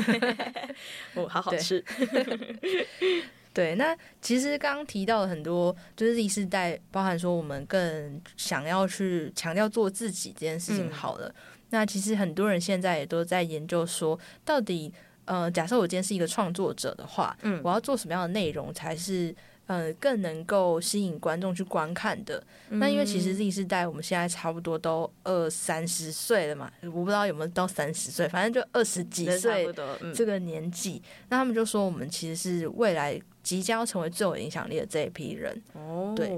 哦，好好吃。对，那其实刚刚提到了很多，就是 Z 世代，包含说我们更想要去强调做自己这件事情好了。嗯、那其实很多人现在也都在研究说，到底呃，假设我今天是一个创作者的话，嗯，我要做什么样的内容才是呃更能够吸引观众去观看的？嗯、那因为其实 Z 世代我们现在差不多都二三十岁了嘛，我不知道有没有到三十岁，反正就二十几岁这个年纪。嗯、那他们就说我们其实是未来。即将要成为最有影响力的这一批人，哦，对，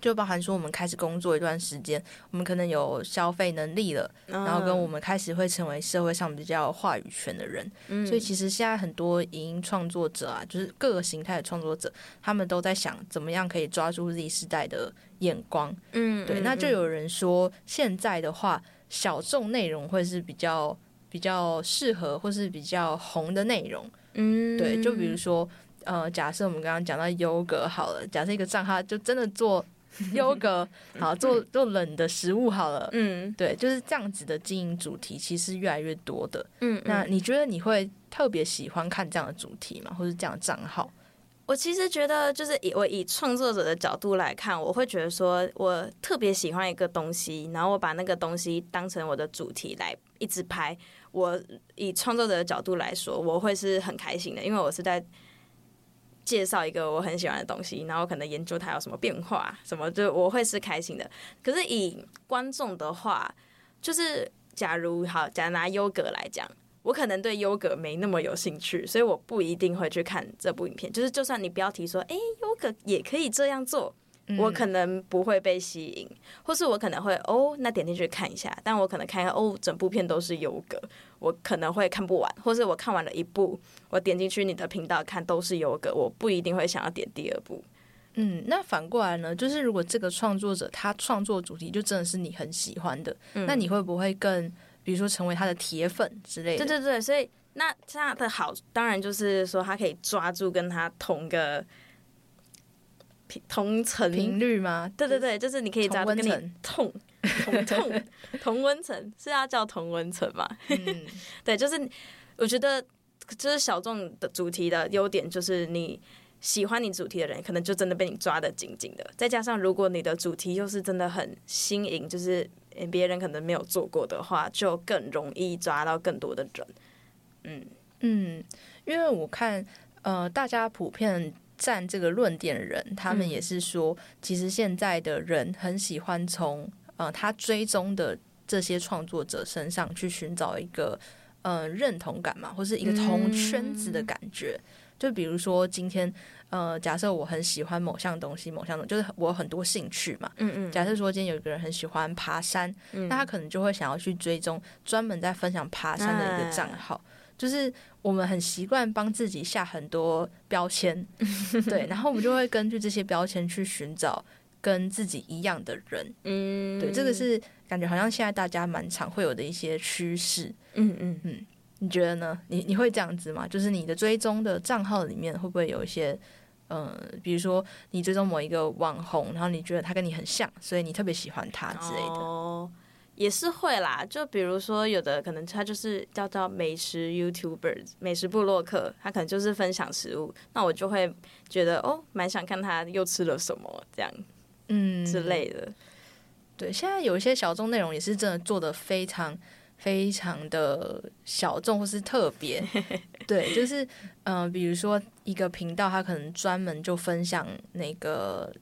就包含说我们开始工作一段时间，我们可能有消费能力了，嗯、然后跟我们开始会成为社会上比较有话语权的人，嗯、所以其实现在很多影音创作者啊，就是各个形态的创作者，他们都在想怎么样可以抓住 Z 世代的眼光，嗯，对，那就有人说现在的话，小众内容会是比较比较适合或是比较红的内容，嗯，对，就比如说。呃，假设我们刚刚讲到优格好了，假设一个账号就真的做优 格，好做做冷的食物好了，嗯，对，就是这样子的经营主题其实越来越多的，嗯，那你觉得你会特别喜欢看这样的主题吗？或者这样的账号？我其实觉得，就是以我以创作者的角度来看，我会觉得说，我特别喜欢一个东西，然后我把那个东西当成我的主题来一直拍。我以创作者的角度来说，我会是很开心的，因为我是在介绍一个我很喜欢的东西，然后可能研究它有什么变化，什么就我会是开心的。可是以观众的话，就是假如好，假如拿优格来讲。我可能对优格没那么有兴趣，所以我不一定会去看这部影片。就是，就算你标题说“哎，优格也可以这样做”，嗯，我可能不会被吸引，或是我可能会哦，那点进去看一下。但我可能看一下哦，整部片都是优格，我可能会看不完，或是我看完了一部，我点进去你的频道看都是优格，我不一定会想要点第二部。嗯，那反过来呢？就是如果这个创作者他创作主题就真的是你很喜欢的，嗯，那你会不会更？比如说成为他的铁粉之类的，对对对，所以那这样的好，当然就是说他可以抓住跟他同个同层频率吗？对对对，就是你可以抓住跟你同同同 同温层，是要叫同温层嘛？嗯，对，就是我觉得就是小众的主题的优点，就是你喜欢你主题的人，可能就真的被你抓得紧紧的。再加上如果你的主题又是真的很新颖，就是。别人可能没有做过的话，就更容易抓到更多的人。嗯嗯，因为我看，呃，大家普遍站这个论点的人，他们也是说，其实现在的人很喜欢从呃他追踪的这些创作者身上去寻找一个呃认同感嘛，或是一个同圈子的感觉。嗯、就比如说今天。呃，假设我很喜欢某项东西，某项东西就是我有很多兴趣嘛。嗯嗯。假设说今天有一个人很喜欢爬山，嗯、那他可能就会想要去追踪专门在分享爬山的一个账号。哎、就是我们很习惯帮自己下很多标签，对，然后我们就会根据这些标签去寻找跟自己一样的人。嗯，对，这个是感觉好像现在大家蛮常会有的一些趋势。嗯嗯嗯，你觉得呢？你你会这样子吗？就是你的追踪的账号里面会不会有一些？嗯，比如说你追踪某一个网红，然后你觉得他跟你很像，所以你特别喜欢他之类的。哦，也是会啦。就比如说有的可能他就是叫做美食 YouTuber、美食部落客，他可能就是分享食物，那我就会觉得哦，蛮想看他又吃了什么这样，嗯之类的。对，现在有一些小众内容也是真的做得非常。非常的小众或是特别，对，就是嗯、呃，比如说一个频道，他可能专门就分享那个，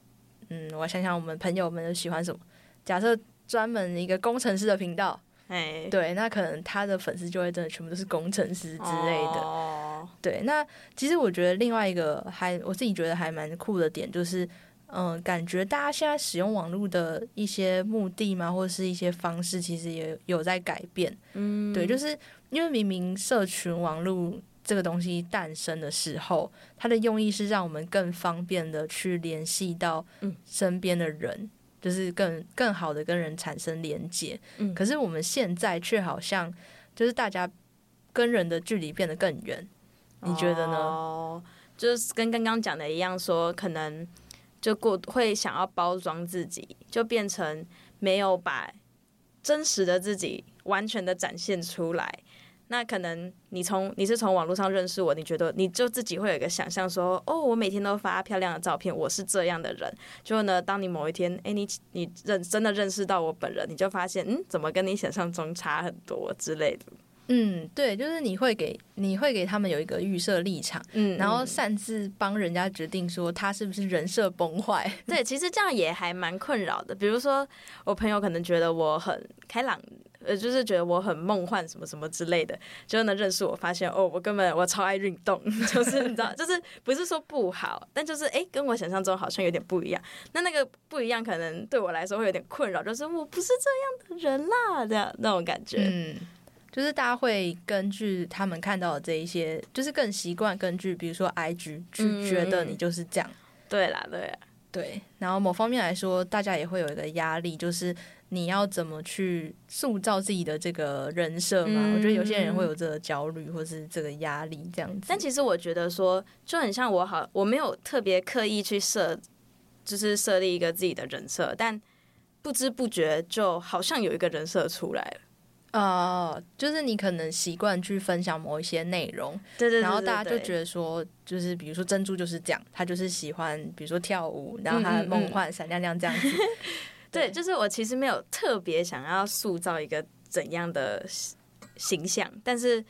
嗯，我想想，我们朋友们都喜欢什么？假设专门一个工程师的频道，哎，对，那可能他的粉丝就会真的全部都是工程师之类的。哦、对，那其实我觉得另外一个还我自己觉得还蛮酷的点就是。嗯，感觉大家现在使用网络的一些目的嘛，或者是一些方式，其实也有在改变。嗯，对，就是因为明明社群网络这个东西诞生的时候，它的用意是让我们更方便的去联系到身边的人，嗯、就是更更好的跟人产生连接。嗯，可是我们现在却好像就是大家跟人的距离变得更远，你觉得呢？哦，就是跟刚刚讲的一样，说可能。就过会想要包装自己，就变成没有把真实的自己完全的展现出来。那可能你从你是从网络上认识我，你觉得你就自己会有一个想象说，哦，我每天都发漂亮的照片，我是这样的人。就呢，当你某一天，诶，你你认真的认识到我本人，你就发现，嗯，怎么跟你想象中差很多之类的。嗯，对，就是你会给你会给他们有一个预设立场，嗯，然后擅自帮人家决定说他是不是人设崩坏。对，其实这样也还蛮困扰的。比如说，我朋友可能觉得我很开朗，呃，就是觉得我很梦幻什么什么之类的，就能认识我，发现哦，我根本我超爱运动，就是你知道，就是不是说不好，但就是哎，跟我想象中好像有点不一样。那那个不一样，可能对我来说会有点困扰，就是我不是这样的人啦，这样那种感觉，嗯。就是大家会根据他们看到的这一些，就是更习惯根据，比如说 IG 去觉得你就是这样。嗯、对啦，对啦，对。然后某方面来说，大家也会有一个压力，就是你要怎么去塑造自己的这个人设嘛？嗯、我觉得有些人会有这个焦虑，或是这个压力这样子。但其实我觉得说，就很像我好，我没有特别刻意去设，就是设立一个自己的人设，但不知不觉就好像有一个人设出来了。哦，就是你可能习惯去分享某一些内容，对对，然后大家就觉得说，就是比如说珍珠就是这样，他就是喜欢，比如说跳舞，然后他梦幻闪亮亮这样子。对，就是我其实没有特别想要塑造一个怎样的形象，但是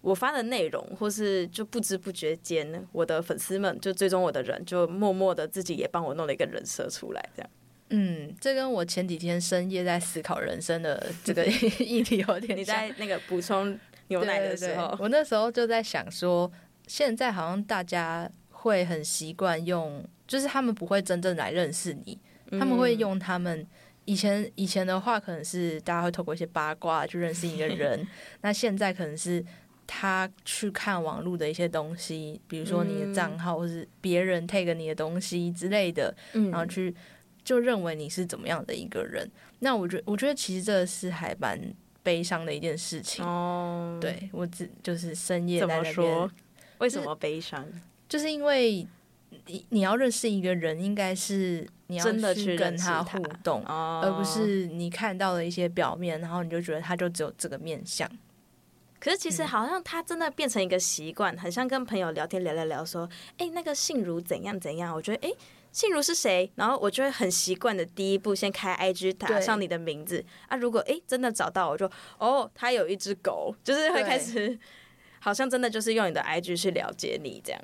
我发的内容，或是就不知不觉间，我的粉丝们就追踪我的人，就默默的自己也帮我弄了一个人设出来，这样。嗯，这跟我前几天深夜在思考人生的这个 议题有点像。你在那个补充牛奶的时候，对对对，我那时候就在想说，现在好像大家会很习惯用，就是他们不会真正来认识你，他们会用他们以前以前的话，可能是大家会透过一些八卦去认识一个 人，那现在可能是他去看网络的一些东西，比如说你的账号，或是别人 take 你的东西之类的，然后去。就认为你是怎么样的一个人，那我觉我觉得其实这是还蛮悲伤的一件事情哦。对我只就是深夜在那边，怎么说？为什么悲伤？就是因为你你要认识一个人，应该是你要去跟他互动，而不是你看到了一些表面，然后你就觉得他就只有这个面相。可是其实好像他真的变成一个习惯，很像跟朋友聊天聊聊聊，说，哎，那个信如怎样怎样？我觉得，哎。信如是谁？然后我就会很习惯的第一步先开 IG 打上你的名字啊。如果哎真的找到，我就哦，他有一只狗，就是会开始好像真的就是用你的 IG 去了解你这样。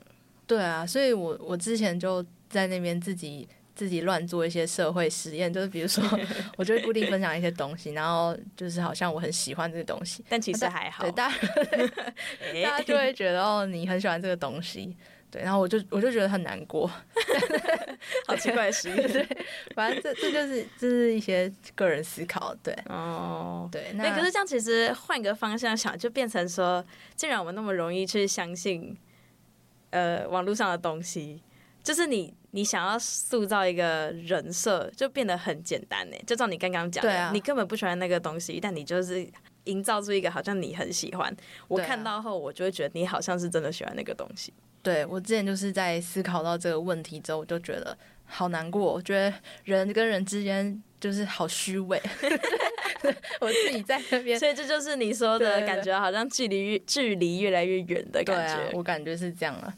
对啊，所以我我之前就在那边自己自己乱做一些社会实验，就是比如说 我就会固定分享一些东西，然后就是好像我很喜欢这个东西，但其实还好，对 大家大家就会觉得哦，你很喜欢这个东西。对，然后我就我就觉得很难过，好奇怪的事。对，反正这这就是这是一些个人思考，对哦，对。那可是这样，其实换个方向想，就变成说，既然我们那么容易去相信，呃，网络上的东西，就是你你想要塑造一个人设，就变得很简单呢。就照你刚刚讲的，你根本不喜欢那个东西，但你就是营造出一个好像你很喜欢。我看到后，我就会觉得你好像是真的喜欢那个东西。对，我之前就是在思考到这个问题之后，我就觉得好难过。我觉得人跟人之间就是好虚伪，我自己在那边，所以这就是你说的感觉，好像距离越距离越来越远的感觉。我感觉是这样 了。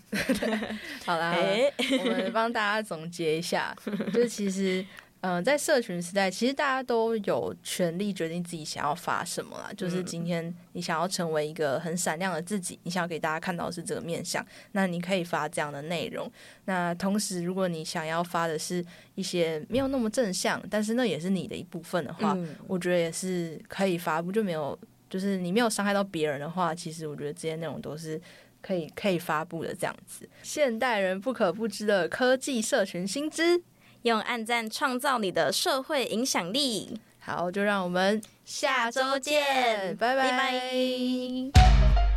好啦，欸、我们帮大家总结一下，就是其实。嗯、呃，在社群时代，其实大家都有权利决定自己想要发什么啦。就是今天你想要成为一个很闪亮的自己，你想要给大家看到的是这个面相，那你可以发这样的内容。那同时，如果你想要发的是一些没有那么正向，但是那也是你的一部分的话，嗯、我觉得也是可以发布，就没有就是你没有伤害到别人的话，其实我觉得这些内容都是可以可以发布的这样子。现代人不可不知的科技社群新知。用暗赞创造你的社会影响力。好，就让我们下周见，拜拜。拜拜。